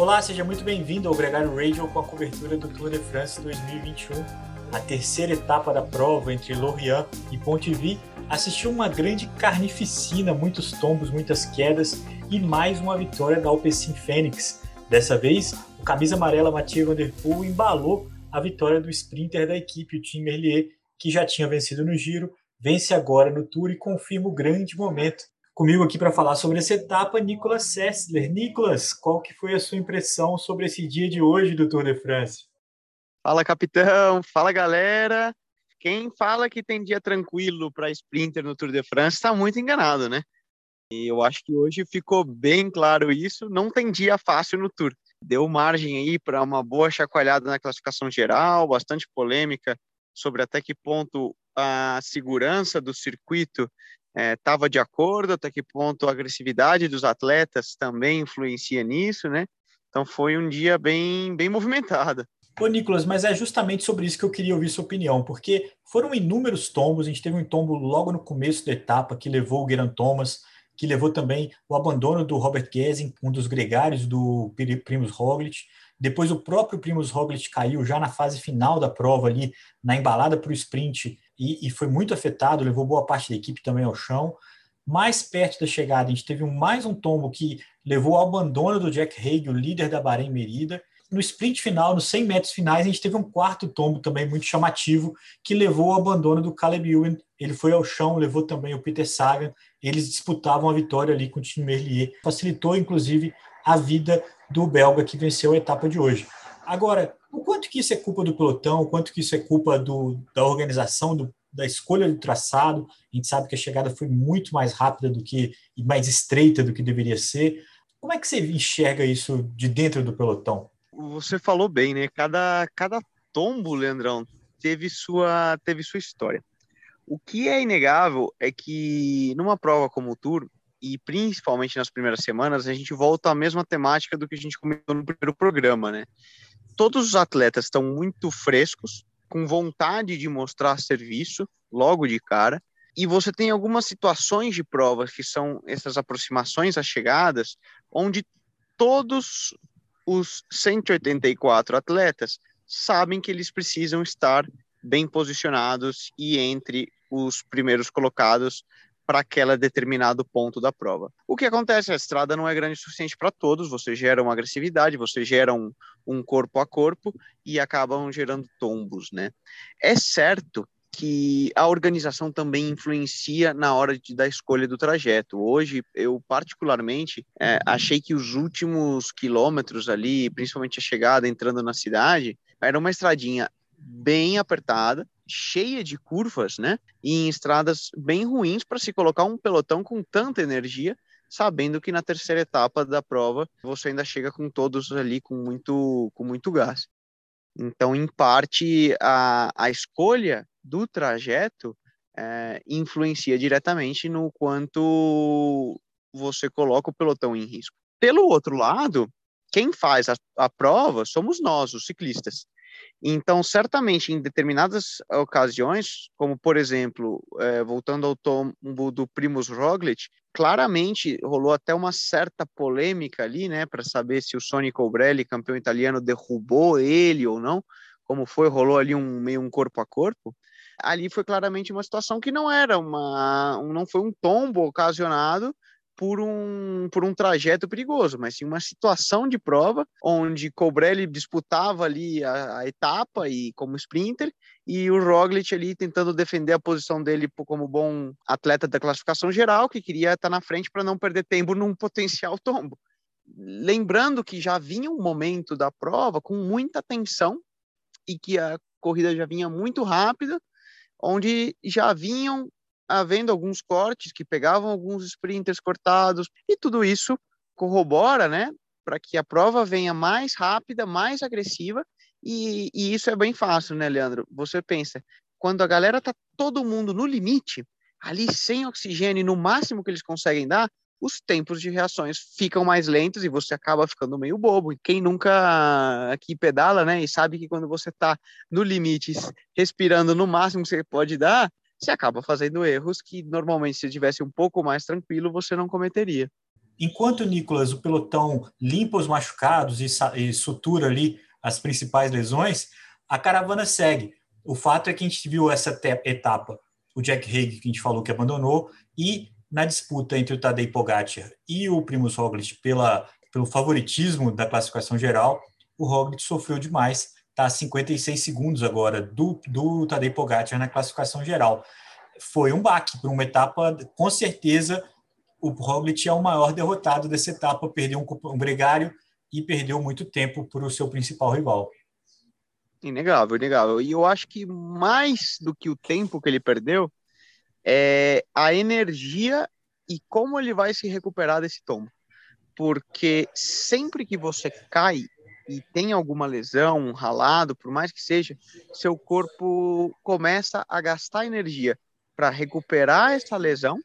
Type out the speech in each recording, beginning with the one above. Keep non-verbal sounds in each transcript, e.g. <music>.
Olá, seja muito bem-vindo ao Gregário Radio com a cobertura do Tour de France 2021. A terceira etapa da prova entre Lorient e Pontivy assistiu uma grande carnificina, muitos tombos, muitas quedas e mais uma vitória da Alpecin Fênix. Dessa vez, o camisa amarela Mathieu Van Der Poel embalou a vitória do sprinter da equipe, o Tim Merlier, que já tinha vencido no Giro, vence agora no Tour e confirma o grande momento Comigo aqui para falar sobre essa etapa, Nicolas Sessler. Nicolas, qual que foi a sua impressão sobre esse dia de hoje do Tour de France? Fala, capitão. Fala, galera. Quem fala que tem dia tranquilo para sprinter no Tour de France está muito enganado, né? E eu acho que hoje ficou bem claro isso. Não tem dia fácil no Tour. Deu margem aí para uma boa chacoalhada na classificação geral, bastante polêmica sobre até que ponto a segurança do circuito estava é, de acordo, até que ponto a agressividade dos atletas também influencia nisso, né? Então foi um dia bem, bem movimentado. Ô, Nicolas, mas é justamente sobre isso que eu queria ouvir sua opinião, porque foram inúmeros tombos, a gente teve um tombo logo no começo da etapa que levou o Geraint Thomas, que levou também o abandono do Robert Gessing, um dos gregários do Primus Roglic. Depois o próprio Primus Roglic caiu já na fase final da prova ali, na embalada para o sprint, e, e, foi muito afetado, levou boa parte da equipe também ao chão. Mais perto da chegada, a gente teve mais um tombo que levou ao abandono do Jack Hague, o líder da Bahrein Merida. No sprint final, nos 100 metros finais, a gente teve um quarto tombo também muito chamativo, que levou ao abandono do Caleb Ewan. Ele foi ao chão, levou também o Peter Sagan. Eles disputavam a vitória ali com o time Merlier. Facilitou, inclusive, a vida do belga que venceu a etapa de hoje. Agora, o quanto que isso é culpa do pelotão, o quanto que isso é culpa do, da organização, do, da escolha do traçado. A gente sabe que a chegada foi muito mais rápida do que e mais estreita do que deveria ser. Como é que você enxerga isso de dentro do pelotão? Você falou bem, né? Cada, cada tombo, Leandrão, teve sua, teve sua história. O que é inegável é que numa prova como o Tour, e principalmente nas primeiras semanas, a gente volta à mesma temática do que a gente comentou no primeiro programa, né? Todos os atletas estão muito frescos, com vontade de mostrar serviço logo de cara. E você tem algumas situações de provas que são essas aproximações às chegadas, onde todos os 184 atletas sabem que eles precisam estar bem posicionados e entre os primeiros colocados para aquele determinado ponto da prova. O que acontece? A estrada não é grande o suficiente para todos, você gera uma agressividade, você gera um, um corpo a corpo e acabam gerando tombos, né? É certo que a organização também influencia na hora de, da escolha do trajeto. Hoje, eu particularmente é, achei que os últimos quilômetros ali, principalmente a chegada entrando na cidade, era uma estradinha bem apertada, cheia de curvas, né? E em estradas bem ruins para se colocar um pelotão com tanta energia, sabendo que na terceira etapa da prova você ainda chega com todos ali com muito, com muito gás. Então, em parte, a, a escolha do trajeto é, influencia diretamente no quanto você coloca o pelotão em risco. Pelo outro lado, quem faz a, a prova somos nós, os ciclistas. Então, certamente, em determinadas ocasiões, como por exemplo, é, voltando ao tombo do Primus Roglic, claramente rolou até uma certa polêmica ali, né, para saber se o Sonny Colbrelli, campeão italiano, derrubou ele ou não, como foi, rolou ali um meio um corpo a corpo. Ali foi claramente uma situação que não era uma, não foi um tombo ocasionado por um, por um trajeto perigoso, mas sim uma situação de prova onde Cobrelli disputava ali a, a, etapa e como sprinter e o Roglic ali tentando defender a posição dele como bom atleta da classificação geral que queria estar na frente para não perder tempo num potencial tombo. Lembrando que já vinha um momento da prova com muita tensão e que a corrida já vinha muito rápida, onde já vinham havendo alguns cortes que pegavam alguns sprinters cortados, e tudo isso corrobora, né, para que a prova venha mais rápida, mais agressiva, e, e, isso é bem fácil, né, Leandro? Você pensa, quando a galera tá todo mundo no limite, ali sem oxigênio, no máximo que eles conseguem dar, os tempos de reações ficam mais lentos e você acaba ficando meio bobo. E quem nunca aqui pedala, né, e sabe que quando você está no limite, respirando no máximo que você pode dar, você acaba fazendo erros que normalmente se tivesse um pouco mais tranquilo você não cometeria. Enquanto, Nicolas, o pelotão limpa os machucados e, e sutura ali as principais lesões, a caravana segue. O fato é que a gente viu essa etapa, o Jack Hague, que a gente falou que abandonou, e na disputa entre o Tadej Pogacar e o Primus Roglic pela, pelo favoritismo da classificação geral, o Roglic sofreu demais, está a 56 segundos agora do, do Tadej Pogacar na classificação geral. Foi um baque para uma etapa, com certeza, o Roglic é o maior derrotado dessa etapa, perdeu um, um gregário e perdeu muito tempo para o seu principal rival. Inegável, inegável. E eu acho que mais do que o tempo que ele perdeu, é a energia e como ele vai se recuperar desse tombo. Porque sempre que você cai e tem alguma lesão, um ralado, por mais que seja, seu corpo começa a gastar energia para recuperar essa lesão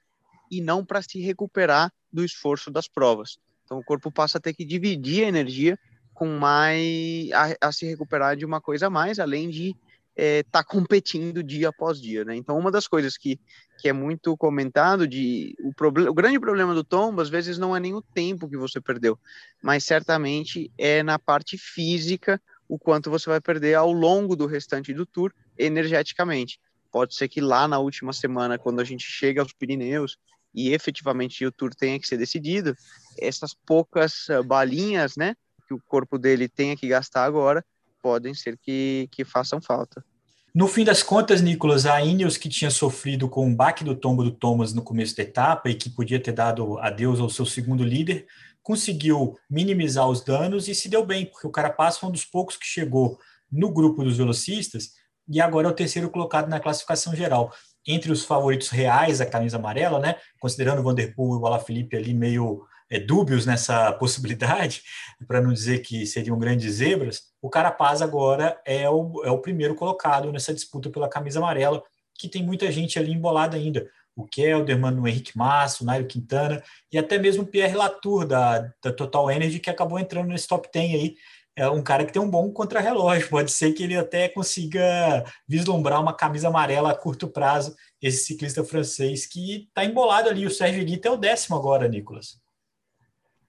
e não para se recuperar do esforço das provas. Então o corpo passa a ter que dividir a energia com mais a, a se recuperar de uma coisa a mais, além de estar é, tá competindo dia após dia, né? Então uma das coisas que, que é muito comentado de o problema, o grande problema do tombo às vezes não é nem o tempo que você perdeu, mas certamente é na parte física o quanto você vai perder ao longo do restante do tour energeticamente. Pode ser que lá na última semana, quando a gente chega aos Pirineus e efetivamente o tour tenha que ser decidido, essas poucas ah, balinhas, né, que o corpo dele tenha que gastar agora, podem ser que, que façam falta. No fim das contas, Nicolas, a Ineos que tinha sofrido com o baque do tombo do Thomas no começo da etapa e que podia ter dado adeus ao seu segundo líder, conseguiu minimizar os danos e se deu bem, porque o Carapaz foi um dos poucos que chegou no grupo dos velocistas e agora é o terceiro colocado na classificação geral entre os favoritos reais a camisa amarela, né? Considerando o Vanderpool e o Alaphilippe ali meio é, dúbios nessa <laughs> possibilidade, para não dizer que seriam grandes zebras, o Carapaz agora é o, é o primeiro colocado nessa disputa pela camisa amarela, que tem muita gente ali embolada ainda. O Kelderman, o Henrique Massa, o Nairo Quintana e até mesmo o Pierre Latour da, da Total Energy, que acabou entrando nesse top 10 aí, é um cara que tem um bom contrarrelógio. <laughs> Pode ser que ele até consiga vislumbrar uma camisa amarela a curto prazo, esse ciclista francês que está embolado ali. O Sérgio Guita é o décimo agora, Nicolas.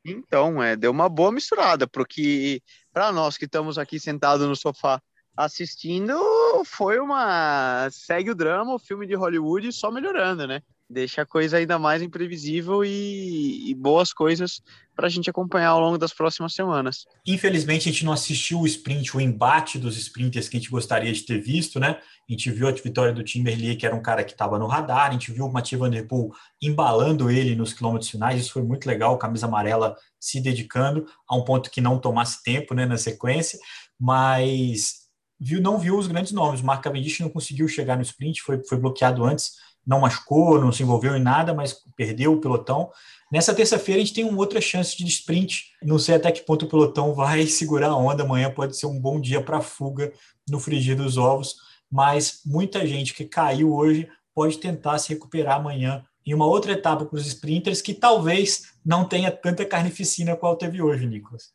Então, é, deu uma boa misturada, porque para nós que estamos aqui sentados no sofá assistindo, foi uma. segue o drama, o filme de Hollywood só melhorando, né? Deixa a coisa ainda mais imprevisível e, e boas coisas para a gente acompanhar ao longo das próximas semanas. Infelizmente, a gente não assistiu o sprint, o embate dos sprinters que a gente gostaria de ter visto, né? A gente viu a vitória do Timberlake, que era um cara que estava no radar, a gente viu o Mathieu Van Der Poel embalando ele nos quilômetros finais, isso foi muito legal, camisa amarela se dedicando a um ponto que não tomasse tempo né, na sequência, mas viu, não viu os grandes nomes. O Mark Cavendish não conseguiu chegar no sprint, foi, foi bloqueado antes não machucou, não se envolveu em nada, mas perdeu o pelotão. Nessa terça-feira a gente tem uma outra chance de sprint. Não sei até que ponto o pelotão vai <laughs> segurar a onda. Amanhã pode ser um bom dia para fuga no frigir dos ovos, mas muita gente que caiu hoje pode tentar se recuperar amanhã em uma outra etapa para os sprinters que talvez não tenha tanta carnificina qual teve hoje, Nicolas.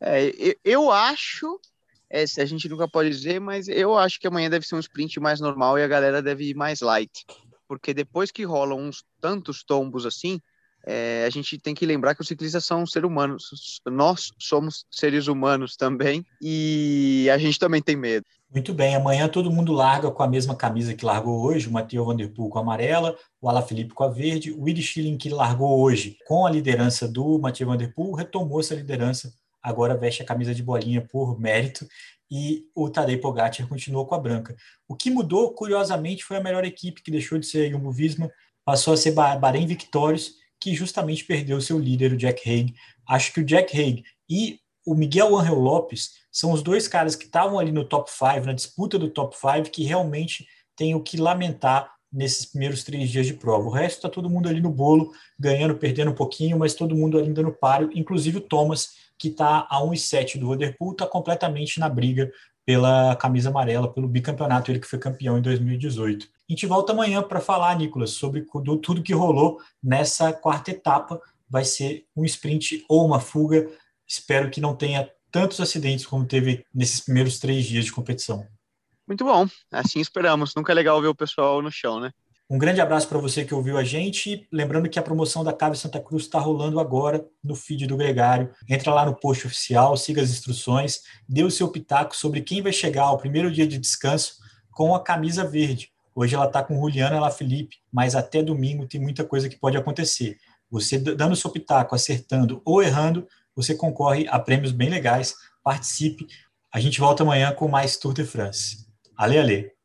É, eu acho, é, a gente nunca pode dizer, mas eu acho que amanhã deve ser um sprint mais normal e a galera deve ir mais light porque depois que rolam uns tantos tombos assim, é, a gente tem que lembrar que os ciclistas são seres humanos, nós somos seres humanos também, e a gente também tem medo. Muito bem, amanhã todo mundo larga com a mesma camisa que largou hoje, o Matheus Van Der Poel com a amarela, o Ala Felipe com a verde, o Willi Schilling que largou hoje com a liderança do Matheus Van Der Poel, retomou essa liderança, agora veste a camisa de bolinha por mérito, e o Tadej Pogacar continuou com a branca. O que mudou, curiosamente, foi a melhor equipe, que deixou de ser Jumbo-Visma, passou a ser Bahrein Victorious, que justamente perdeu seu líder, o Jack Haig. Acho que o Jack Haig e o Miguel Angel Lopes são os dois caras que estavam ali no top 5, na disputa do top 5, que realmente tem o que lamentar nesses primeiros três dias de prova. O resto está todo mundo ali no bolo, ganhando, perdendo um pouquinho, mas todo mundo ainda no páreo, inclusive o Thomas, que está a 1,7 do Vanderpool, está completamente na briga pela camisa amarela, pelo bicampeonato, ele que foi campeão em 2018. A gente volta amanhã para falar, Nicolas, sobre tudo que rolou nessa quarta etapa. Vai ser um sprint ou uma fuga. Espero que não tenha tantos acidentes como teve nesses primeiros três dias de competição. Muito bom, assim esperamos. Nunca é legal ver o pessoal no chão, né? Um grande abraço para você que ouviu a gente. Lembrando que a promoção da Cave Santa Cruz está rolando agora no feed do Gregário. Entra lá no post oficial, siga as instruções, dê o seu pitaco sobre quem vai chegar ao primeiro dia de descanso com a camisa verde. Hoje ela está com Juliana La Felipe, mas até domingo tem muita coisa que pode acontecer. Você dando o seu pitaco, acertando ou errando, você concorre a prêmios bem legais. Participe. A gente volta amanhã com mais Tour de France. Ale, ale.